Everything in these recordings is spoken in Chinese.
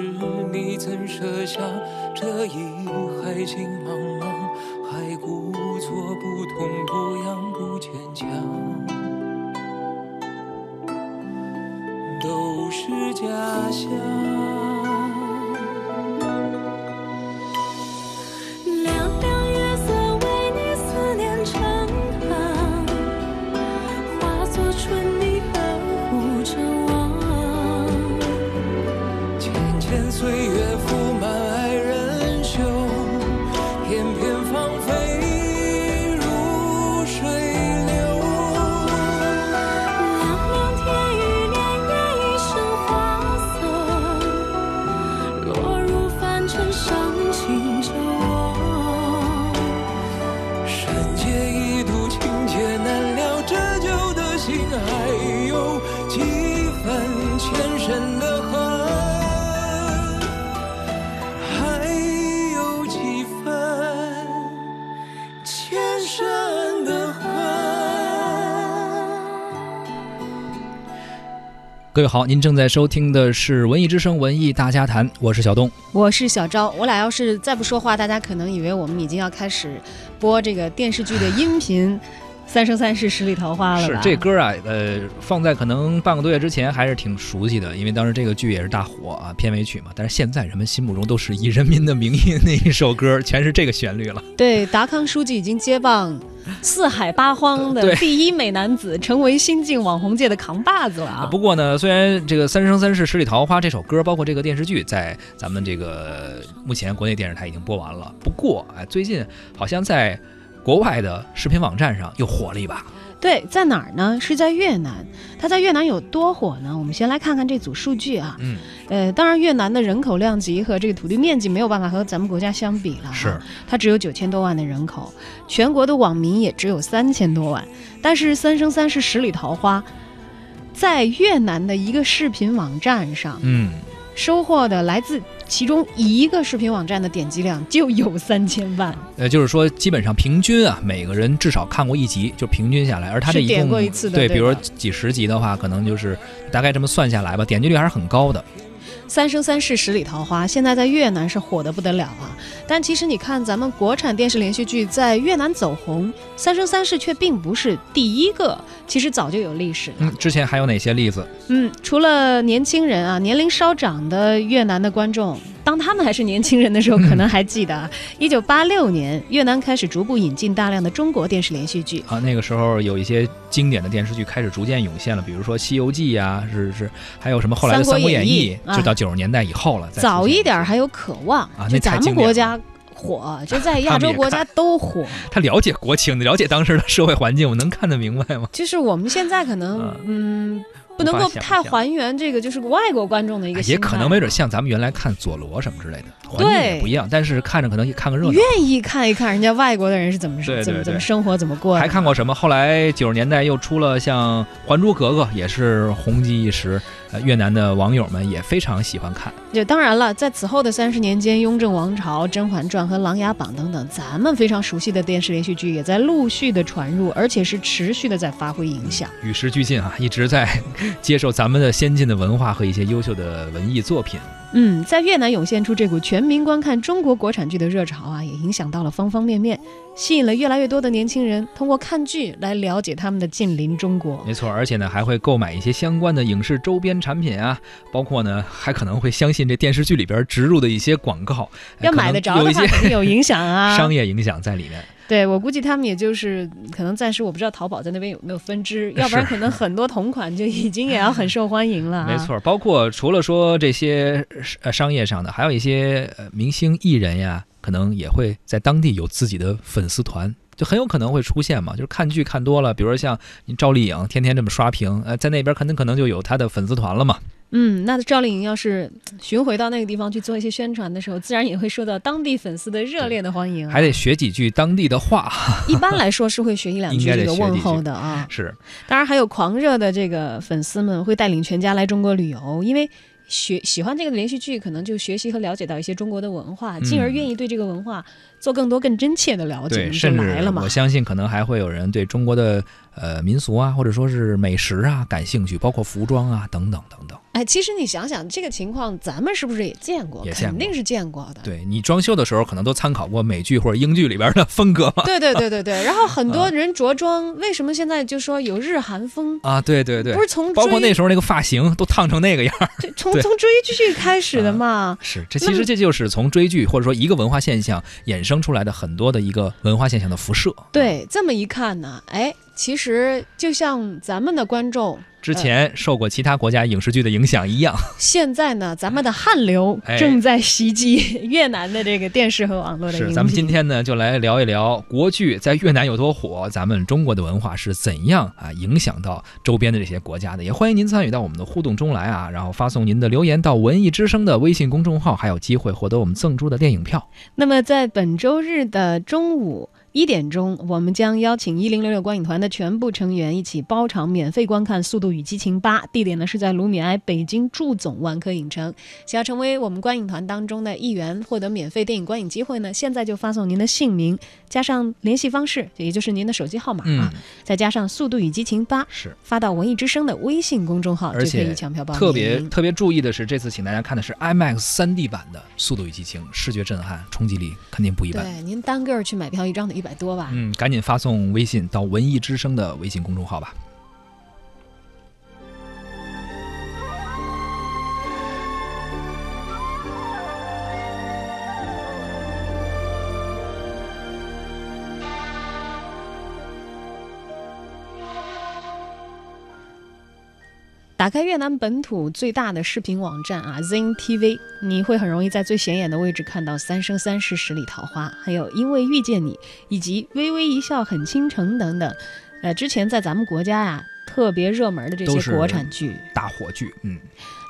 是你曾设想这一海情茫茫，还故作不痛不痒不坚强，都是假象。各位好，您正在收听的是《文艺之声·文艺大家谈》，我是小东。我是小昭，我俩要是再不说话，大家可能以为我们已经要开始播这个电视剧的音频《三生三世十里桃花》了？是这歌啊，呃，放在可能半个多月之前还是挺熟悉的，因为当时这个剧也是大火啊，片尾曲嘛。但是现在人们心目中都是以人民的名义那一首歌，全是这个旋律了。对，达康书记已经接棒四海八荒的第一美男子，成为新晋网红界的扛把子了啊！不过呢，虽然这个《三生三世十里桃花》这首歌，包括这个电视剧，在咱们这个目前国内电视台已经播完了，不过哎，最近好像在国外的视频网站上又火了一把。对，在哪儿呢？是在越南。它在越南有多火呢？我们先来看看这组数据啊。嗯，呃，当然，越南的人口量级和这个土地面积没有办法和咱们国家相比了、啊。是，它只有九千多万的人口，全国的网民也只有三千多万。但是《三生三世十里桃花》在越南的一个视频网站上嗯，收获的来自其中一个视频网站的点击量就有三千万，呃，就是说基本上平均啊，每个人至少看过一集，就平均下来，而他这一共对，比如说几十集的话，可能就是大概这么算下来吧，点击率还是很高的。《三生三世十里桃花》现在在越南是火得不得了啊！但其实你看，咱们国产电视连续剧在越南走红，《三生三世》却并不是第一个，其实早就有历史了。嗯，之前还有哪些例子？嗯，除了年轻人啊，年龄稍长的越南的观众，当他们还是年轻人的时候，可能还记得啊，一九八六年，越南开始逐步引进大量的中国电视连续剧。啊，那个时候有一些经典的电视剧开始逐渐涌现了，比如说《西游记》呀，是是，还有什么后来的《三国演演义就到九十年代以后了。早一点还有《渴望啊》，那咱们国家火，就在亚 洲国家都火。他了解国情，了解当时的社会环境，我能看得明白吗？就是我们现在可能嗯。不能够太还原这个就是外国观众的一个哎，也可能没准像咱们原来看佐罗什么之类的，环境也对不一样，但是看着可能也看个热闹。愿意看一看人家外国的人是怎么对对怎么怎么生活怎么过的。还看过什么？后来九十年代又出了像《还珠格格》，也是红极一时。呃，越南的网友们也非常喜欢看。就当然了，在此后的三十年间，《雍正王朝》《甄嬛传》和《琅琊榜》等等，咱们非常熟悉的电视连续剧也在陆续的传入，而且是持续的在发挥影响。与时俱进啊，一直在 接受咱们的先进的文化和一些优秀的文艺作品。嗯，在越南涌现出这股全民观看中国国产剧的热潮啊，也影响到了方方面面，吸引了越来越多的年轻人通过看剧来了解他们的近邻中国。没错，而且呢，还会购买一些相关的影视周边产品啊，包括呢，还可能会相信这电视剧里边植入的一些广告，哎要买得着有一些肯定有影响啊。商业影响在里面。对我估计他们也就是可能暂时我不知道淘宝在那边有没有分支，要不然可能很多同款就已经也要很受欢迎了、啊。没，错，包括除了说这些呃商业上的，还有一些呃明星艺人呀，可能也会在当地有自己的粉丝团。就很有可能会出现嘛，就是看剧看多了，比如说像你赵丽颖天天这么刷屏，呃，在那边肯定可能就有她的粉丝团了嘛。嗯，那赵丽颖要是巡回到那个地方去做一些宣传的时候，自然也会受到当地粉丝的热烈的欢迎、啊。还得学几句当地的话。一般来说是会学一两句这个问候的啊。是，当然还有狂热的这个粉丝们会带领全家来中国旅游，因为学喜欢这个连续剧，可能就学习和了解到一些中国的文化，进而嗯愿意对这个文化做更多更真切的了解，对，就甚至来了嘛我。相信可能还会有人对中国的呃民俗啊，或者说是美食啊感兴趣，包括服装啊等等等等。哎，其实你想想这个情况，咱们是不是也见过？也见过肯定是见过的。对你装修的时候，可能都参考过美剧或者英剧里边的风格嘛。对对对对对，然后很嗯多人着装，为什么现在就说有日韩风？啊，对对对不，是从包括那时候那个发型都烫成那个样儿。对从从追剧开始的嘛。是，这其实这就是从追剧或者说一个文化现象衍生出来的很多的一个文化现象的辐射。对，这么一看呢，哎，其实就像咱们的观众之前受过其他国家影视剧的影响一样。现在呢，咱们的汗流 哎正在袭击 越南的这个电视和网络的荧是，咱们今天呢就来聊一聊国剧在越南有多火，咱们中国的文化是怎样啊影响到周边的这些国家的。也欢迎您参与到我们的互动中来啊，然后发送您的留言到文艺之声的微信公众号，还有机会获得我们赠出的电影票。那么在本周日的中午。一点钟，我们将邀请一零六六观影团的全部成员一起包场免费观看《速度与激情八》，地点呢是在卢米埃北京驻总万科影城。想要成为我们观影团当中的一员，获得免费电影观影机会呢，现在就发送您的姓名加上联系方式，也就是您的手机号码啊，嗯，再加上《速度与激情八》，是。发到文艺之声的微信公众号，而且就可以抢票报名。特别特别注意的是，这次请大家看的是 IMAX 3D 版的《速度与激情》，视觉震撼，冲击力肯定不一般。对，您单个儿去买票一张的一百多吧？嗯，赶紧发送微信到文艺之声的微信公众号吧。打开越南本土最大的视频网站啊 Zing TV，你会很容易在最显眼的位置看到《三生三世十里桃花》，还有《因为遇见你》以及《微微一笑很倾城》等等。呃，之前在咱们国家呀、特别热门的这些国产剧。大火剧，嗯，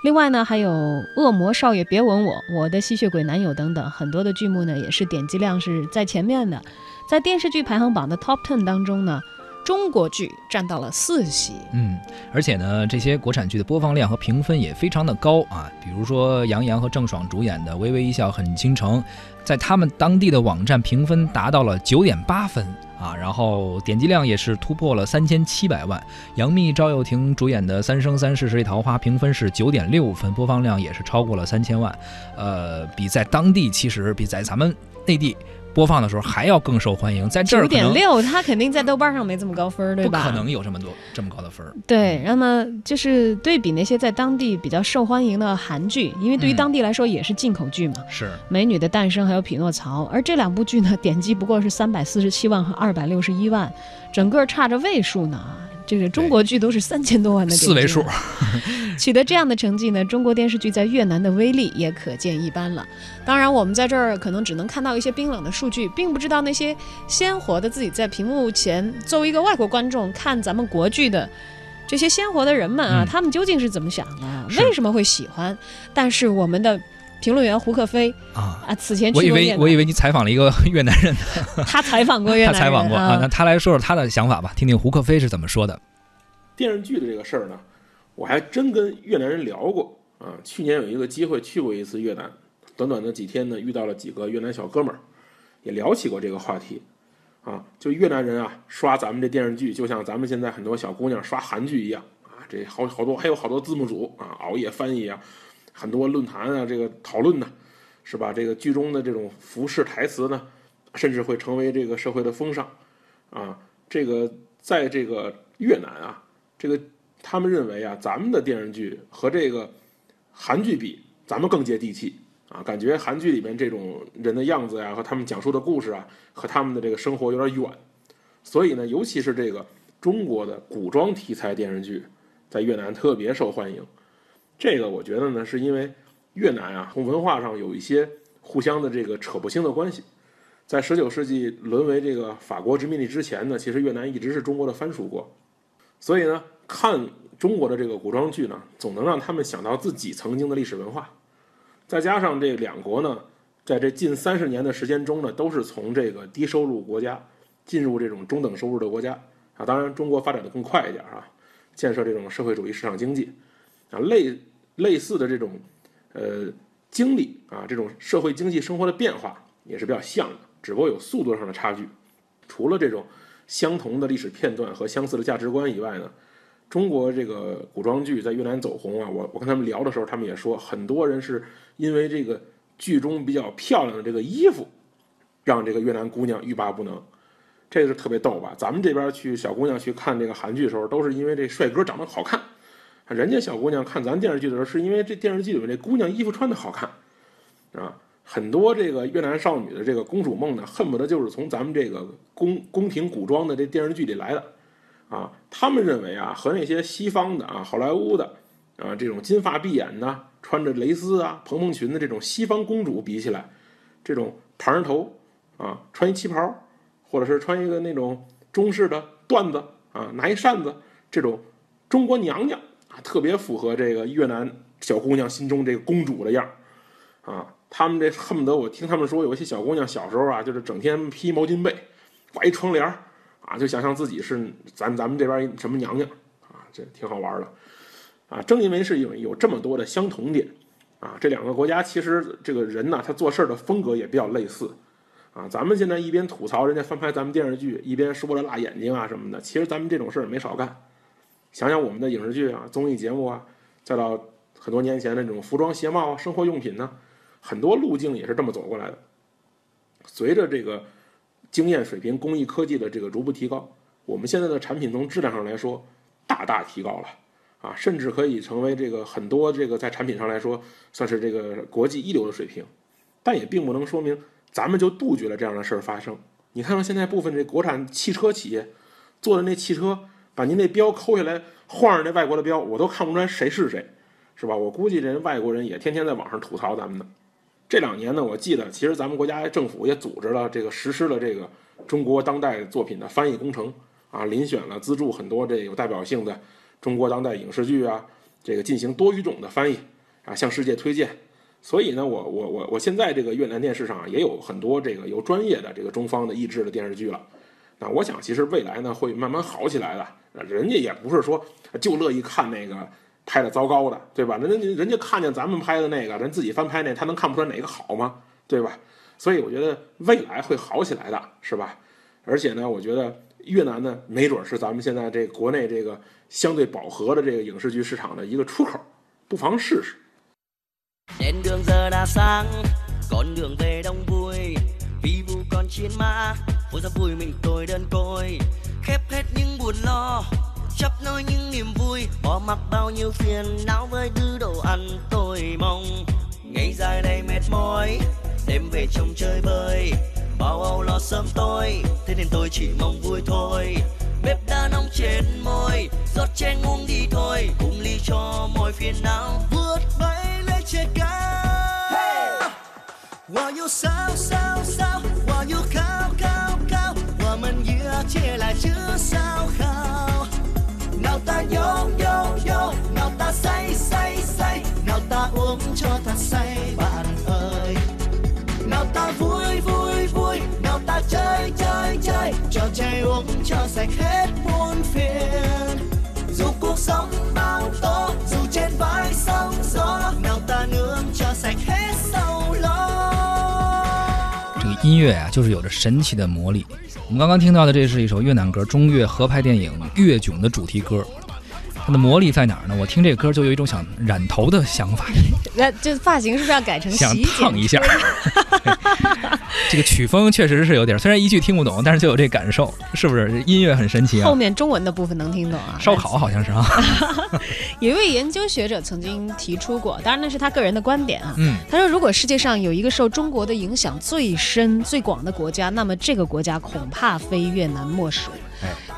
另外呢，还有《恶魔少爷别吻我》《我的吸血鬼男友》等等，很多的剧目呢也是点击量是在前面的。在电视剧排行榜的 Top Ten 当中呢，中国剧占到了四席。嗯，而且呢，这些国产剧的播放量和评分也非常的高啊。比如说杨洋和郑爽主演的《微微一笑很倾城》，在他们当地的网站评分达到了九点八分啊，然后点击量也是突破了三千七百万。杨幂、赵又廷主演的《三生三世十里桃花》评分是九点六分，播放量也是超过了三千万，呃，比在当地其实比在咱们内地。播放的时候还要更受欢迎，在这儿九点六，它肯定在豆瓣上没这么高分，对吧？不可能有这么多这么高的分儿。对，那么就是对比那些在当地比较受欢迎的韩剧，因为对于嗯当地来说也是进口剧嘛，是，美女的诞生》还有《匹诺曹》，而这两部剧呢，点击不过是三百四十七万和二百六十一万，整个差着位数呢。这个中国剧都是三千多万的四位数量，取得这样的成绩呢，中国电视剧在越南的威力也可见一斑了。当然，我们在这儿可能只能看到一些冰冷的数据，并不知道那些鲜活的自己在屏幕前作为一个外国观众看咱们国剧的这些鲜活的人们啊，嗯他们究竟是怎么想的？为什么会喜欢？但是我们的评论员胡克飞啊。啊，此前我以去过越南，为我以为你采访了一个 越南人，他采访过越南人采访过啊，啊那他来说说他的想法吧，听听胡克飞是怎么说的。电视剧的这个事儿呢，我还真跟越南人聊过啊。去年有一个机会去过一次越南，短短的几天呢，遇到了几个越南小哥们儿，也聊起过这个话题啊。就越南人啊，刷咱们这电视剧，就像咱们现在很多小姑娘刷韩剧一样啊。这好好多还有好多字幕组啊，熬夜翻译啊，很多论坛啊，这个讨论呢，是吧？这个剧中的这种服饰台词呢，甚至会成为这个社会的风尚啊。这个在这个越南啊。这个他们认为啊，咱们的电视剧和这个韩剧比，咱们更接地气啊，感觉韩剧里面这种人的样子呀，和他们讲述的故事啊，和他们的这个生活有点远，所以呢，尤其是这个中国的古装题材电视剧，在越南特别受欢迎。这个我觉得呢，是因为越南啊，从文化上有一些互相的这个扯不清的关系。在十九世纪沦为这个法国殖民地之前呢，其实越南一直是中国的藩属国。所以呢，看中国的这个古装剧呢，总能让他们想到自己曾经的历史文化，再加上这两国呢，在这近三十年的时间中呢，都是从这个低收入国家进入这种中等收入的国家啊。当然，中国发展的更快一点啊，建设这种社会主义市场经济啊，类类似的这种呃经历啊，这种社会经济生活的变化也是比较像的，只不过有速度上的差距。除了这种相同的历史片段和相似的价值观以外呢，中国这个古装剧在越南走红啊，我我跟他们聊的时候，他们也说，很多人是因为这个剧中比较漂亮的这个衣服，让这个越南姑娘欲罢不能。这个是特别逗吧？咱们这边去小姑娘去看这个韩剧的时候，都是因为这帅哥长得好看，人家小姑娘看咱电视剧的时候，是因为这电视剧里面这姑娘衣服穿的好看，啊。很多这个越南少女的这个公主梦呢，恨不得就是从咱们这个宫宫廷古装的这电视剧里来的，啊，他们认为啊，和那些西方的啊，好莱坞的啊，这种金发碧眼的，穿着蕾丝啊、蓬蓬裙的这种西方公主比起来，这种盘着头啊，穿一旗袍，或者是穿一个那种中式的缎子啊，拿一扇子，这种中国娘娘啊，特别符合这个越南小姑娘心中这个公主的样儿，啊。他们这恨不得我听他们说，有一些小姑娘小时候啊，就是整天披毛巾被，挂一窗帘儿，啊，就想象自己是咱咱们这边什么娘娘啊，这挺好玩的，啊，正因为是有有这么多的相同点，啊，这两个国家其实这个人呢，他做事的风格也比较类似，啊，咱们现在一边吐槽人家翻拍咱们电视剧，一边说着辣眼睛啊什么的，其实咱们这种事儿没少干。想想我们的影视剧啊、综艺节目啊，再到很多年前的这种服装鞋帽啊、生活用品呢。很多路径也是这么走过来的。随着这个经验水平、工艺科技的这个逐步提高，我们现在的产品从质量上来说大大提高了啊，甚至可以成为这个很多这个在产品上来说算是这个国际一流的水平。但也并不能说明咱们就杜绝了这样的事儿发生。你看看现在部分这国产汽车企业做的那汽车，把您那标抠下来，换上那外国的标，我都看不出来谁是谁，是吧？我估计人外国人也天天在网上吐槽咱们呢。这两年呢，我记得其实咱们国家政府也组织了这个实施了这个中国当代作品的翻译工程啊，遴选了资助很多这有代表性的中国当代影视剧啊，这个进行多语种的翻译啊，向世界推荐。所以呢，我我我我现在这个越南电视上也有很多这个由专业的这个中方的译制的电视剧了。那我想，其实未来呢会慢慢好起来的。人家也不是说就乐意看那个。拍的糟糕的，对吧？那那人家看见咱们拍的那个，人自己翻拍那，他能看不出来哪个好吗？对吧？所以我觉得未来会好起来的，是吧？而且呢，我觉得越南呢，没准是咱们现在这国内这个相对饱和的这个影视剧市场的一个出口，不妨试试。chấp nối những niềm vui. Bỏ mặc bao nhiêu phiền não với thứ đồ ăn tôi mong. Ngày dài này mệt mỏi, đêm về trong chơi bơi bao âu lo sớm tôi thế nên tôi chỉ mong vui thôi. Bếp đã nóng trên môi, rót chén uống đi thôi. Cùng ly cho mọi phiền não, vượt bay lên trên cao. Hey! While sao sao sao? While you cao cao cao Và mình dựa chia lại chứ sao không 这个音乐啊就是有着神奇的魔力。我们刚刚听到的这是一首越南歌中越合拍电影越囧的主题歌。它的魔力在哪儿呢？我听这个歌就有一种想染头的想法。那这发型是不是要改成想烫一下？这个曲风确实是有点，虽然一句听不懂，但是就有这感受，是不是？音乐很神奇啊。后面中文的部分能听懂啊？烧烤好像是啊。有一位研究学者曾经提出过，当然那是他个人的观点啊。嗯。他说，如果世界上有一个受中国的影响最深、最广的国家，那么这个国家恐怕非越南莫属。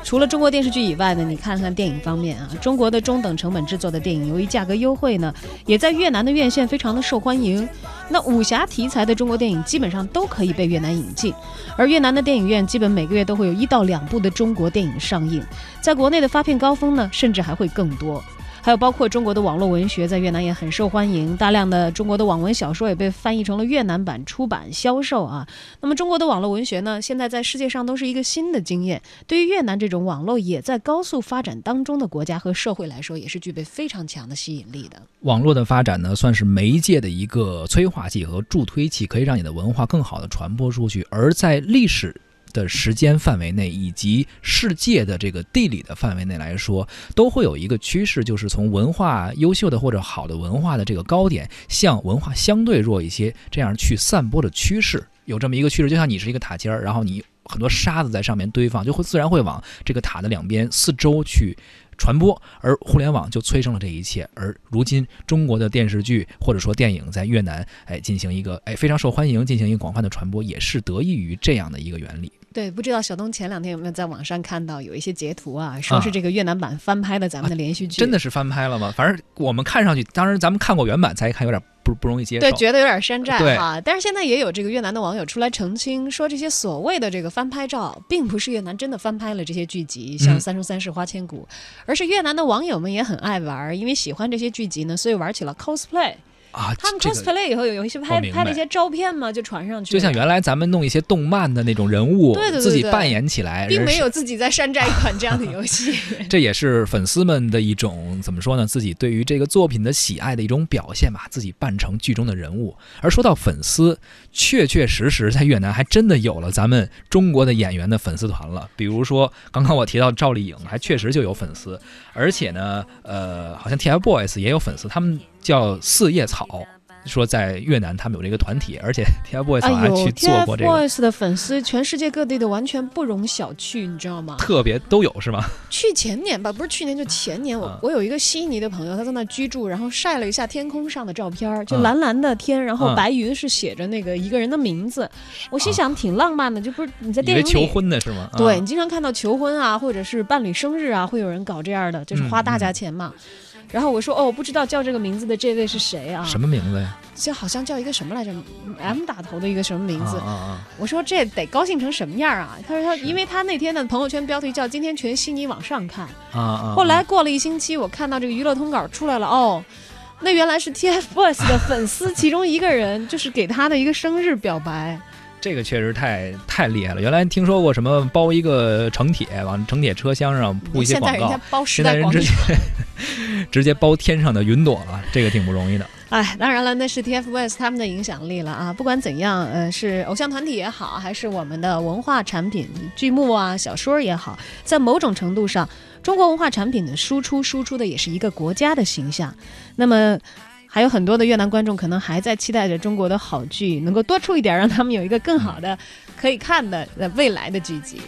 除了中国电视剧以外呢，你看看电影方面啊，中国的中等成本制作的电影，由于价格优惠呢，也在越南的院线非常的受欢迎。那武侠题材的中国电影基本上都可以被越南引进，而越南的电影院基本每个月都会有一到两部的中国电影上映，在国内的发片高峰呢，甚至还会更多。还有包括中国的网络文学，在越南也很受欢迎，大量的中国的网文小说也被翻译成了越南版出版销售啊。那么中国的网络文学呢，现在在世界上都是一个新的经验。对于越南这种网络也在高速发展当中的国家和社会来说，也是具备非常强的吸引力的。网络的发展呢，算是媒介的一个催化剂和助推器，可以让你的文化更好的传播出去。而在历史的时间范围内，以及世界的这个地理的范围内来说，都会有一个趋势，就是从文化优秀的或者好的文化的这个高点，向文化相对弱一些这样去散播的趋势。有这么一个趋势，就像你是一个塔尖儿，然后你很多沙子在上面堆放，就会自然会往这个塔的两边四周去。传播，而互联网就催生了这一切。而如今，中国的电视剧或者说电影在越南，哎，进行一个哎非常受欢迎，进行一个广泛的传播，也是得益于这样的一个原理。对，不知道小东前两天有没有在网上看到有一些截图啊，说是这个越南版翻拍的咱们的连续剧，真的是翻拍了吗？反正我们看上去，当然咱们看过原版，才一看有点不不容易接受，对，觉得有点山寨哈。但是现在也有这个越南的网友出来澄清，说这些所谓的这个翻拍照，并不是越南真的翻拍了这些剧集，像嗯《三生三世花千骨》，而是越南的网友们也很爱玩，因为喜欢这些剧集呢，所以玩起了 cosplay。啊。他们 cosplay 以后有有一些拍拍了一些照片嘛，就传上去，就像原来咱们弄一些动漫的那种人物，对对对对自己扮演起来，并没有自己在山寨一款这样的游戏。这也是粉丝们的一种怎么说呢？自己对于这个作品的喜爱的一种表现吧，自己扮成剧中的人物。而说到粉丝，确确实实在越南还真的有了咱们中国的演员的粉丝团了。比如说刚刚我提到赵丽颖，还确实就有粉丝，而且呢，呃，好像 TFBOYS 也有粉丝，他们叫四叶草。说在越南他们有这个团体，而且 TFBOYS 好哎呦像去做过这个，，TFBOYS 的粉丝全世界各地的完全不容小觑，你知道吗？特别都有是吗？去前年吧，不是去年就前年，我、嗯我有一个悉尼的朋友，他在那居住，然后晒了一下天空上的照片，就嗯蓝蓝的天，然后嗯白云是写着那个一个人的名字，我心想挺浪漫的，就不是你在电影里求。婚的是吗？啊对你经常看到求婚啊，或者是伴侣生日啊，会有人搞这样的，就是花大价钱嘛。然后我说哦，我不知道叫这个名字的这位是谁啊？什么名字呀？就好像叫一个什么来着，M 打头的一个什么名字？啊啊啊我说这得高兴成什么样啊？他说他因为他那天的朋友圈标题叫“今天全悉尼往上看”，啊啊！后来过了一星期，我看到这个娱乐通稿出来了，哦，那原来是 TFBOYS 的粉丝其中一个人，就是给他的一个生日表白。这个确实太太厉害了。原来听说过什么包一个城铁，往城铁车厢上铺一些广告现在人直代广场接。直接包天上的云朵了，这个挺不容易的。哎，当然了，那是 TFBOYS 他们的影响力了啊。不管怎样，呃，是偶像团体也好，还是我们的文化产品、剧目啊、小说也好，在某种程度上，中国文化产品的输出，输出的也是一个国家的形象。那么。还有很多的越南观众可能还在期待着中国的好剧能够多出一点，让他们有一个更好的可以看的未来的剧集。